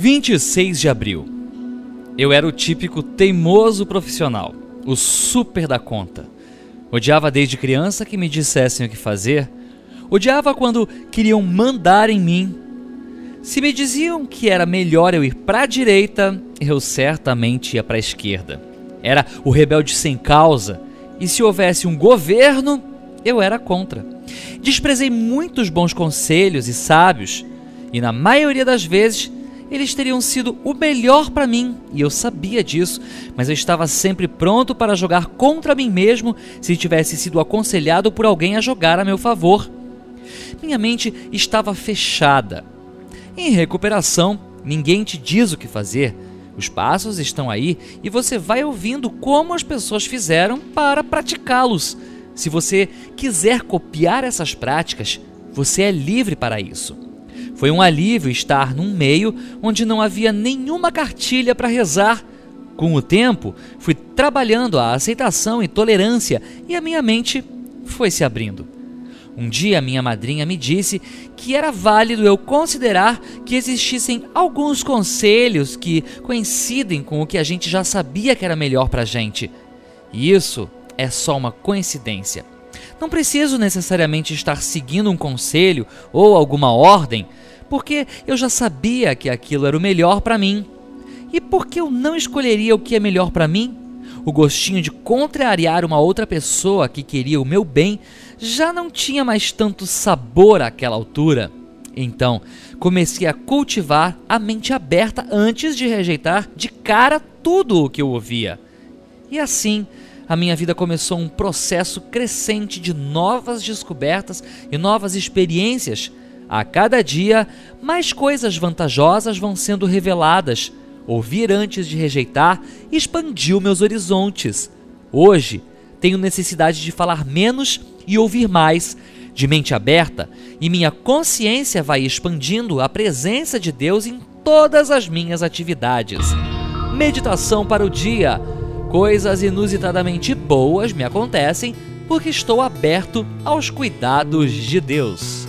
26 de abril. Eu era o típico teimoso profissional, o super da conta. Odiava desde criança que me dissessem o que fazer. Odiava quando queriam mandar em mim. Se me diziam que era melhor eu ir para a direita, eu certamente ia para a esquerda. Era o rebelde sem causa, e se houvesse um governo, eu era contra. Desprezei muitos bons conselhos e sábios, e na maioria das vezes eles teriam sido o melhor para mim, e eu sabia disso, mas eu estava sempre pronto para jogar contra mim mesmo se tivesse sido aconselhado por alguém a jogar a meu favor. Minha mente estava fechada. Em recuperação, ninguém te diz o que fazer. Os passos estão aí e você vai ouvindo como as pessoas fizeram para praticá-los. Se você quiser copiar essas práticas, você é livre para isso. Foi um alívio estar num meio onde não havia nenhuma cartilha para rezar. Com o tempo, fui trabalhando a aceitação e tolerância e a minha mente foi se abrindo. Um dia minha madrinha me disse que era válido eu considerar que existissem alguns conselhos que coincidem com o que a gente já sabia que era melhor para gente. E isso é só uma coincidência. Não preciso necessariamente estar seguindo um conselho ou alguma ordem porque eu já sabia que aquilo era o melhor para mim. E por que eu não escolheria o que é melhor para mim? O gostinho de contrariar uma outra pessoa que queria o meu bem já não tinha mais tanto sabor àquela altura. Então, comecei a cultivar a mente aberta antes de rejeitar de cara tudo o que eu ouvia. E assim, a minha vida começou um processo crescente de novas descobertas e novas experiências a cada dia, mais coisas vantajosas vão sendo reveladas. Ouvir antes de rejeitar expandiu meus horizontes. Hoje, tenho necessidade de falar menos e ouvir mais, de mente aberta, e minha consciência vai expandindo a presença de Deus em todas as minhas atividades. Meditação para o dia. Coisas inusitadamente boas me acontecem porque estou aberto aos cuidados de Deus.